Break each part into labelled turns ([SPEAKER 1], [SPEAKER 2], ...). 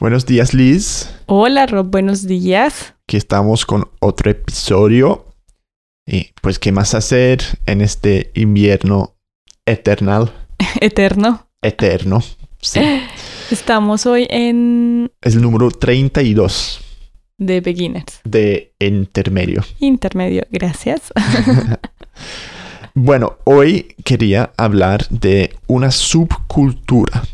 [SPEAKER 1] Buenos días, Liz.
[SPEAKER 2] Hola, Rob, buenos días.
[SPEAKER 1] Aquí estamos con otro episodio. Y pues, ¿qué más hacer en este invierno eternal?
[SPEAKER 2] Eterno.
[SPEAKER 1] Eterno. Sí.
[SPEAKER 2] Estamos hoy en
[SPEAKER 1] Es el número 32
[SPEAKER 2] The Beginners.
[SPEAKER 1] de intermedio.
[SPEAKER 2] Intermedio, gracias.
[SPEAKER 1] Bueno, hoy quería hablar de una subcultura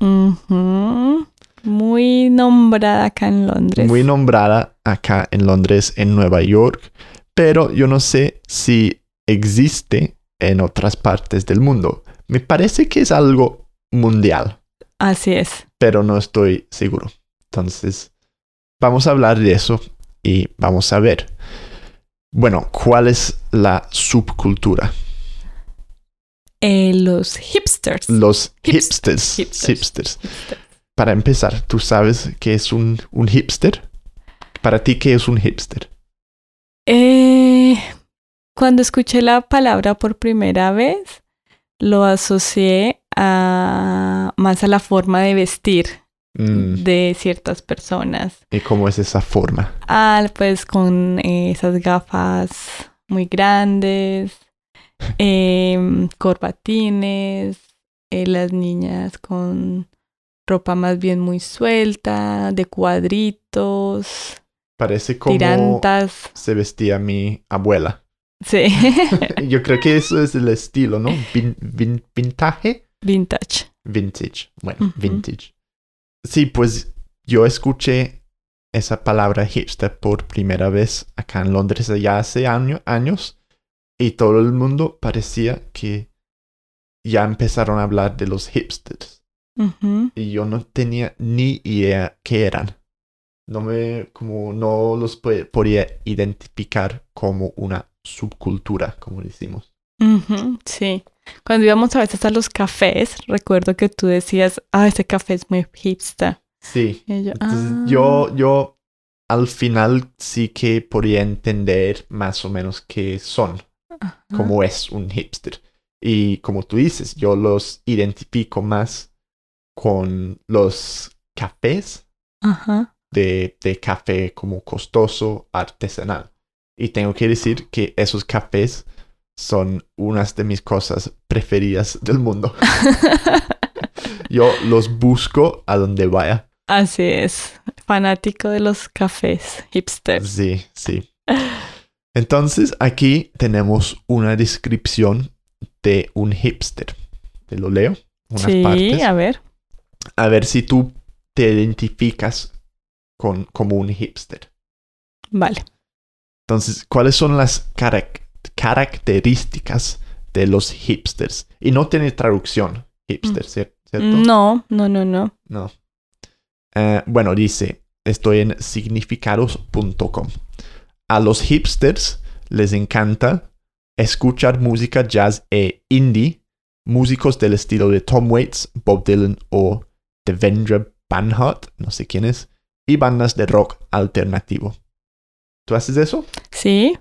[SPEAKER 2] Ujú. Muy nombrada acá en Londres.
[SPEAKER 1] muy nombrada acá en Londres, en Nueva York, pero yo no sé si existe en otras partes del mundo. Me parece que es algo mundial.
[SPEAKER 2] Así es.
[SPEAKER 1] pero no estoy seguro. Entonces, vamos a hablar de eso y vamos a ver. Bueno, ¿cuál es la subcultura?
[SPEAKER 2] Eh, los hipsters.
[SPEAKER 1] Los
[SPEAKER 2] Hips-
[SPEAKER 1] hipsters.
[SPEAKER 2] hipsters.
[SPEAKER 1] Hipsters. Para empezar, ¿tú sabes qué es un, un hipster? Para ti, ¿qué es un hipster?
[SPEAKER 2] Eh, cuando escuché la palabra por primera vez, lo asocié a más a la forma de vestir
[SPEAKER 1] Mm,
[SPEAKER 2] de ciertas personas.
[SPEAKER 1] ¿Y cómo es esa forma?
[SPEAKER 2] Ah, pues con eh, esas gafas muy grandes, em, corbatines, eh, las niñas con ropa más bien muy suelta, de cuadritos,
[SPEAKER 1] Parece como
[SPEAKER 2] tirantas.
[SPEAKER 1] se vestía mi abuela.
[SPEAKER 2] Sí,
[SPEAKER 1] Yo creo que eso es el estilo, ¿no? Vin- vin- vintage.
[SPEAKER 2] vintage.
[SPEAKER 1] Vintage. Bueno, vintage. Sí, pues yo escuché esa palabra hipster por primera vez acá en Londres ya hace año- años y todo el mundo parecía que ya empezaron a hablar de los hipsters Y yo no tenía ni idea qué eran. No me, como no los po- podía identificar como una subcultura, como decimos.
[SPEAKER 2] Sí. Cuando íbamos a veces a los cafés, recuerdo que tú decías, ah, ese café es muy hipster.
[SPEAKER 1] Sí,
[SPEAKER 2] Y yo,
[SPEAKER 1] Entonces,
[SPEAKER 2] "Ah".
[SPEAKER 1] yo, yo al final sí que podría entender más o menos qué son,
[SPEAKER 2] Ajá.
[SPEAKER 1] cómo es un hipster. Y como tú dices, yo los identifico más con los cafés
[SPEAKER 2] Ajá.
[SPEAKER 1] de, de café como costoso, artesanal. Y tengo que decir que esos cafés son unas de mis cosas preferidas del mundo. Yo los busco a donde vaya.
[SPEAKER 2] Así es, fanático de los cafés hipsters.
[SPEAKER 1] Sí, sí. Entonces aquí tenemos una descripción de un hipster. Te lo leo. Unas
[SPEAKER 2] Sí,
[SPEAKER 1] partes.
[SPEAKER 2] a ver.
[SPEAKER 1] A ver si tú te identificas con, como un hipster.
[SPEAKER 2] Vale.
[SPEAKER 1] Entonces, ¿cuáles son las carac- características de los hipsters? Y no tiene traducción, hipster, ¿cier- ¿cierto?
[SPEAKER 2] No, no, no, no.
[SPEAKER 1] No. Eh, bueno, dice, estoy en significados.com. A los hipsters les encanta escuchar música jazz e indie, músicos del estilo de Tom Waits, Bob Dylan o Devendra Banhart, no sé quién es, y bandas de rock alternativo. ¿Tú haces eso?
[SPEAKER 2] Sí.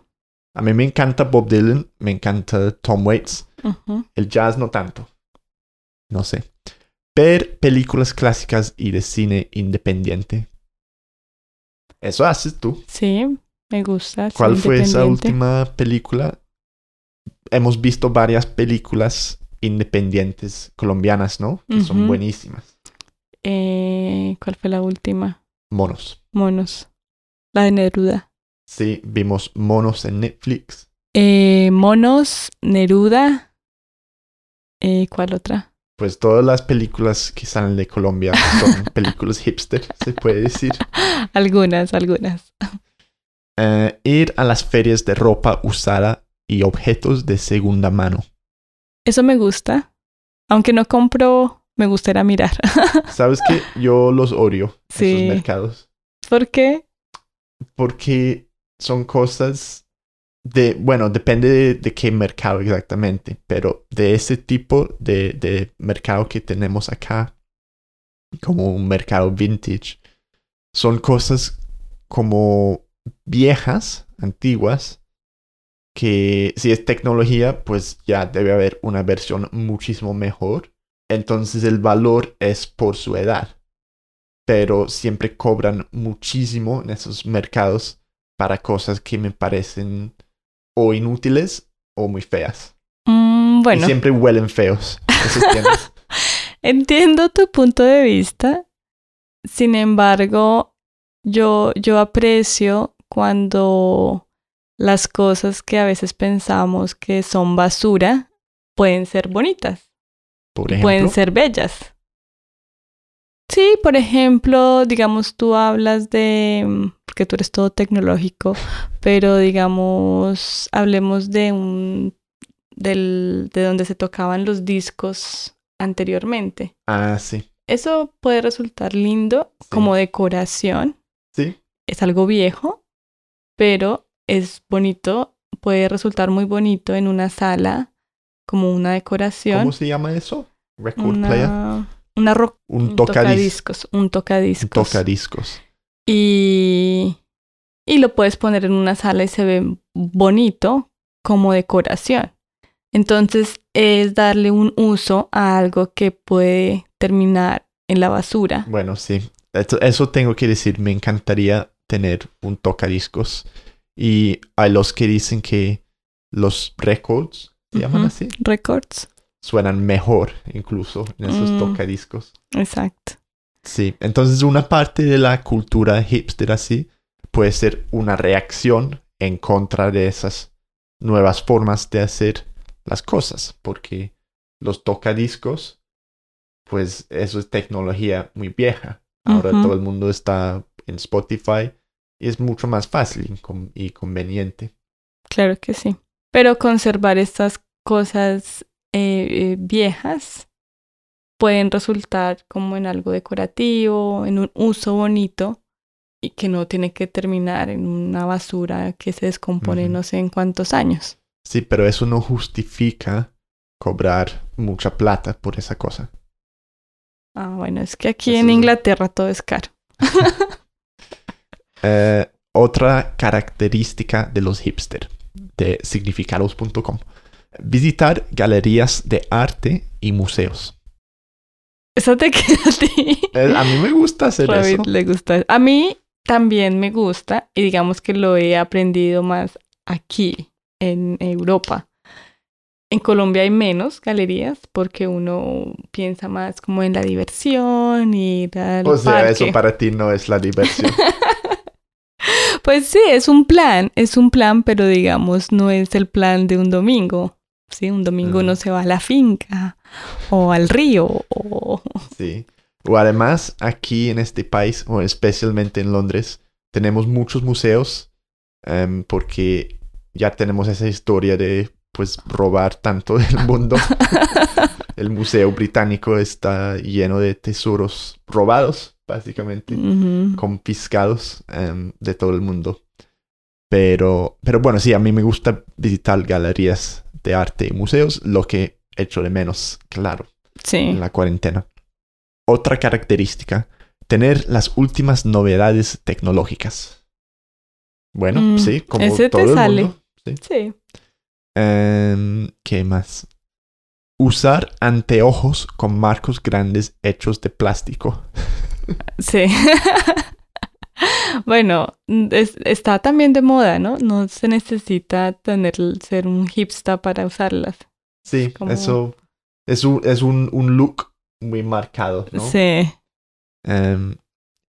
[SPEAKER 1] A mí me encanta Bob Dylan, me encanta Tom Waits, el jazz no tanto. No sé. Ver películas clásicas y de cine independiente. Eso haces tú.
[SPEAKER 2] Sí, me gusta.
[SPEAKER 1] ¿Cuál fue esa última película? Hemos visto varias películas independientes colombianas, ¿no? Que son buenísimas.
[SPEAKER 2] Eh, ¿Cuál fue la última?
[SPEAKER 1] Monos.
[SPEAKER 2] Monos. La de Neruda.
[SPEAKER 1] Sí, vimos Monos en Netflix.
[SPEAKER 2] Eh, Monos, Neruda. Eh, ¿Cuál otra?
[SPEAKER 1] Pues todas las películas que salen de Colombia son películas hipster, se puede decir.
[SPEAKER 2] Algunas, algunas.
[SPEAKER 1] Eh, ir a las ferias de ropa usada y objetos de segunda mano.
[SPEAKER 2] Eso me gusta. Aunque no compro, me gustaría mirar.
[SPEAKER 1] ¿Sabes qué? Yo los odio,
[SPEAKER 2] Sí.
[SPEAKER 1] esos mercados.
[SPEAKER 2] ¿Por qué?
[SPEAKER 1] Porque son cosas de, bueno, depende de, de qué mercado exactamente, pero de ese tipo de, de mercado que tenemos acá, como un mercado vintage, son cosas como viejas, antiguas, que si es tecnología, pues ya debe haber una versión muchísimo mejor. Entonces el valor es por su edad. pero siempre cobran muchísimo en esos mercados para cosas que me parecen o inútiles o muy feas.
[SPEAKER 2] Mm,
[SPEAKER 1] Y
[SPEAKER 2] bueno,
[SPEAKER 1] siempre huelen feos esos
[SPEAKER 2] entiendo tu punto de vista. Sin embargo, yo, yo aprecio cuando las cosas que a veces pensamos que son basura pueden ser bonitas.
[SPEAKER 1] Por
[SPEAKER 2] y
[SPEAKER 1] ejemplo.
[SPEAKER 2] pueden ser bellas. Sí, por ejemplo, digamos, tú hablas de, mm, porque tú eres todo tecnológico, pero digamos, hablemos de un, del, de donde se tocaban los discos anteriormente.
[SPEAKER 1] Ah, sí.
[SPEAKER 2] Eso puede resultar lindo
[SPEAKER 1] Sí.
[SPEAKER 2] como decoración.
[SPEAKER 1] Sí.
[SPEAKER 2] Es algo viejo, pero es bonito, puede resultar muy bonito en una sala como una decoración.
[SPEAKER 1] ¿Cómo se llama eso? Record player.
[SPEAKER 2] una, ro-
[SPEAKER 1] Un tocadiscos.
[SPEAKER 2] tocadiscos, un
[SPEAKER 1] Un
[SPEAKER 2] tocadiscos.
[SPEAKER 1] tocadiscos.
[SPEAKER 2] Y, y lo puedes poner en una sala y se ve bonito como decoración. Entonces es darle un uso a algo que puede terminar en la basura.
[SPEAKER 1] Bueno, sí. Eso, eso tengo que decir. Me encantaría tener un tocadiscos. Y hay los que dicen que los records, ¿se llaman así?
[SPEAKER 2] Records.
[SPEAKER 1] Suenan mejor incluso en esos
[SPEAKER 2] Mm.
[SPEAKER 1] tocadiscos.
[SPEAKER 2] Exacto.
[SPEAKER 1] Sí. Entonces una parte de la cultura hipster así puede ser una reacción en contra de esas nuevas formas de hacer las cosas. Porque los tocadiscos, pues eso es tecnología muy vieja. Ahora todo el mundo está en Spotify y es mucho más fácil y conveniente.
[SPEAKER 2] Claro que sí. Pero conservar estas cosas eh, eh, viejas pueden resultar como en algo decorativo, en un uso bonito y que no tiene que terminar en una basura que se descompone no sé en cuántos años.
[SPEAKER 1] Sí, pero eso no justifica cobrar mucha plata por esa cosa.
[SPEAKER 2] Ah, bueno, es que aquí
[SPEAKER 1] Eso
[SPEAKER 2] en Inglaterra todo es caro.
[SPEAKER 1] Eh, otra característica de los hipster de significados.com. Visitar galerías de arte y museos.
[SPEAKER 2] Eso te queda a ti.
[SPEAKER 1] Eh, a mí me gusta hacer eso.
[SPEAKER 2] le gusta. A mí también me gusta y digamos que lo he aprendido más aquí en Europa. En Colombia hay menos galerías porque uno piensa más como en la diversión y ir al
[SPEAKER 1] O sea,
[SPEAKER 2] parque.
[SPEAKER 1] eso para ti no es la diversión.
[SPEAKER 2] Pues sí, es un plan, es un plan, pero digamos no es el plan de un domingo. Sí, un domingo
[SPEAKER 1] Mm.
[SPEAKER 2] uno se va a la finca o al río o
[SPEAKER 1] Sí. O además, aquí en este país, o especialmente en Londres, tenemos muchos museos em, porque ya tenemos esa historia de pues robar tanto del mundo. El museo británico está lleno de tesoros robados, básicamente, confiscados em, de todo el mundo. Pero, pero bueno, sí, a mí me gusta visitar galerías de arte y museos, lo que echo de menos, claro
[SPEAKER 2] sí.
[SPEAKER 1] en la cuarentena. Otra característica, tener las últimas novedades tecnológicas. Bueno,
[SPEAKER 2] Mm,
[SPEAKER 1] sí, como
[SPEAKER 2] ese te
[SPEAKER 1] todo el
[SPEAKER 2] sale.
[SPEAKER 1] mundo. sí.
[SPEAKER 2] Sí.
[SPEAKER 1] Em, ¿Qué más? Usar anteojos con marcos grandes hechos de plástico.
[SPEAKER 2] Sí. bueno, es- está también de moda, ¿no? No se necesita tener ser un hipster para usarlas.
[SPEAKER 1] Sí,
[SPEAKER 2] Como-
[SPEAKER 1] eso es, un, es un, un look muy marcado, ¿no?
[SPEAKER 2] Sí.
[SPEAKER 1] Em,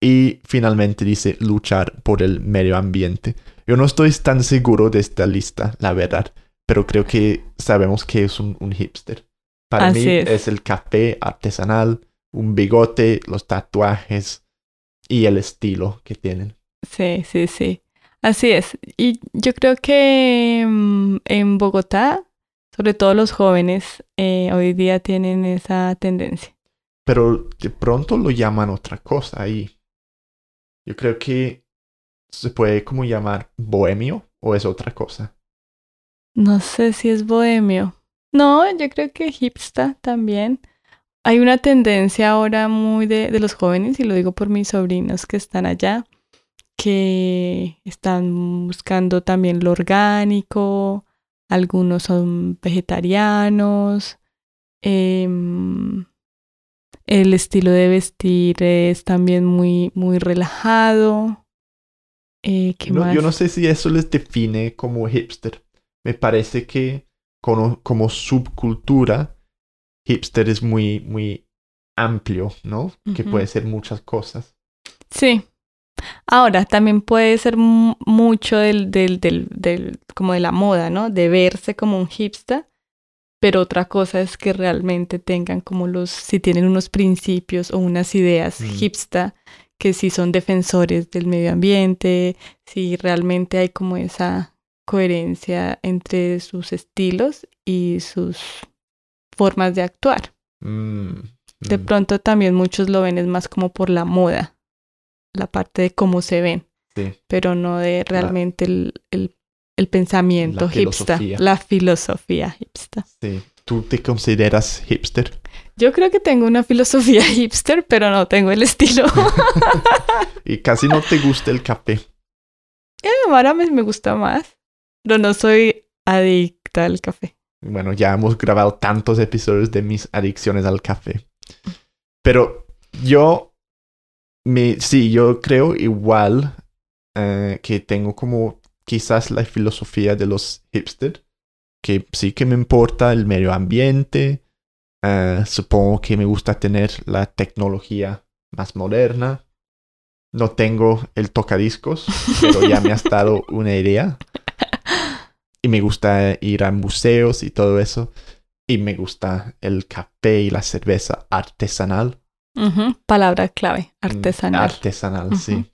[SPEAKER 1] y finalmente dice luchar por el medio ambiente. Yo no estoy tan seguro de esta lista, la verdad, pero creo que sabemos que es un, un hipster. Para
[SPEAKER 2] Así
[SPEAKER 1] mí
[SPEAKER 2] es.
[SPEAKER 1] es. el café artesanal, un bigote, los tatuajes y el estilo que tienen.
[SPEAKER 2] Sí, sí, sí. Así es. Y yo creo que mm, en Bogotá, sobre todo los jóvenes, eh, hoy día tienen esa tendencia.
[SPEAKER 1] Pero de pronto lo llaman otra cosa ahí. Yo creo que se puede como llamar bohemio o es otra cosa.
[SPEAKER 2] No sé si es bohemio. No, yo creo que hipster también. Hay una tendencia ahora muy de, de los jóvenes, y lo digo por mis sobrinos que están allá, que están buscando también lo orgánico, algunos son vegetarianos. em, El estilo de vestir es también muy, muy relajado. Eh, ¿qué
[SPEAKER 1] No,
[SPEAKER 2] más?
[SPEAKER 1] yo no sé si eso les define como hipster. Me parece que como, como subcultura, hipster es muy, muy amplio, ¿no? Que puede ser muchas cosas.
[SPEAKER 2] Sí. Ahora, también puede ser mu- mucho del, del, del, del, como de la moda, ¿no? De verse como un hipster, pero otra cosa es que realmente tengan como los, si tienen unos principios o unas ideas
[SPEAKER 1] Mm.
[SPEAKER 2] hipster, que si son defensores del medio ambiente, si realmente hay como esa coherencia entre sus estilos y sus formas de actuar.
[SPEAKER 1] Mm,
[SPEAKER 2] De
[SPEAKER 1] mm,
[SPEAKER 2] pronto también muchos lo ven es más como por la moda, la parte de cómo se ven,
[SPEAKER 1] sí.
[SPEAKER 2] pero no de realmente el, el, el pensamiento
[SPEAKER 1] La
[SPEAKER 2] hipster,
[SPEAKER 1] filosofía.
[SPEAKER 2] la filosofía hipster.
[SPEAKER 1] Sí. ¿Tú te consideras hipster?
[SPEAKER 2] Yo creo que tengo una filosofía hipster, pero no tengo el estilo.
[SPEAKER 1] y casi no te gusta el café.
[SPEAKER 2] Eh, Ahora me, me gusta más, pero no soy adicta al café.
[SPEAKER 1] Bueno, ya hemos grabado tantos episodios de mis adicciones al café. Pero yo, me, sí, yo creo igual eh, que tengo como quizás la filosofía de los hipster, que sí que me importa el medio ambiente, eh, supongo que me gusta tener la tecnología más moderna. No tengo el tocadiscos, pero ya me has dado una idea. Y me gusta ir a museos y todo eso. Y me gusta el café y la cerveza artesanal.
[SPEAKER 2] Palabra clave,
[SPEAKER 1] Mm,
[SPEAKER 2] artesanal.
[SPEAKER 1] Artesanal, sí.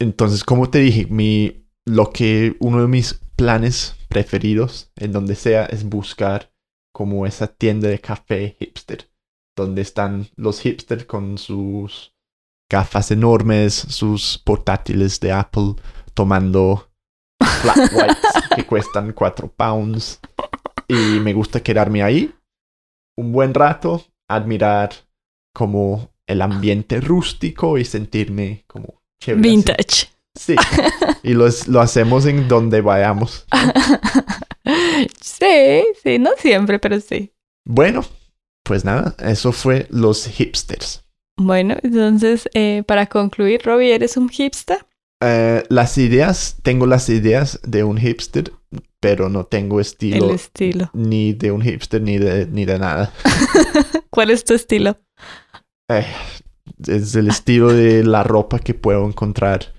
[SPEAKER 1] Entonces, como te dije, mi, lo que uno de mis planes preferidos en donde sea es buscar como esa tienda de café hipster, donde están los hipsters con sus gafas enormes, sus portátiles de Apple, tomando flat whites que cuestan 4 pounds. Y me gusta quedarme ahí un buen rato, admirar como el ambiente rústico y sentirme como chévere. así.
[SPEAKER 2] Vintage.
[SPEAKER 1] Sí. Y los- lo hacemos en donde vayamos.
[SPEAKER 2] sí, sí, no siempre, pero sí.
[SPEAKER 1] Bueno, pues nada, eso fue los hipsters.
[SPEAKER 2] Bueno, entonces, eh, para concluir, Robbie, ¿eres un hipster?
[SPEAKER 1] Eh, las ideas, tengo las ideas de un hipster, pero no tengo estilo,
[SPEAKER 2] El estilo.
[SPEAKER 1] ni de un hipster ni de, ni de nada.
[SPEAKER 2] ¿Cuál es tu estilo?
[SPEAKER 1] Eh, es el estilo de la ropa que puedo encontrar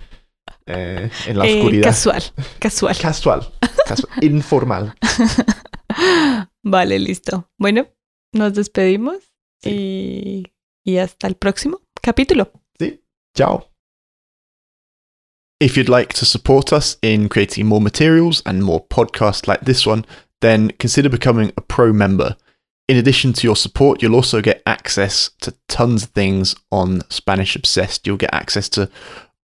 [SPEAKER 1] eh, en la oscuridad.
[SPEAKER 2] casual, casual.
[SPEAKER 1] Casual, casual, informal.
[SPEAKER 2] vale, listo. Bueno, nos despedimos
[SPEAKER 1] Sí.
[SPEAKER 2] y, y hasta el próximo capítulo.
[SPEAKER 1] Sí, ciao. If you'd like to support us in creating more materials and more podcasts like this one, then consider becoming a pro member. In addition to your support, you'll also get access to tons of things on Spanish Obsessed. You'll get access to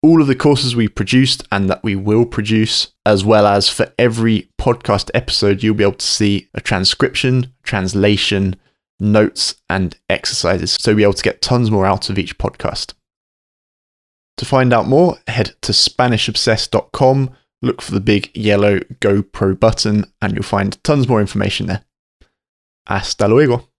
[SPEAKER 1] all of the courses we produced and that we will produce, as well as for every podcast episode, you'll be able to see a transcription, translation, notes, and exercises. So you'll be able to get tons more out of each podcast. To find out more, head to SpanishObsessed.com, look for the big yellow GoPro button, and you'll find tons more information there. Hasta luego.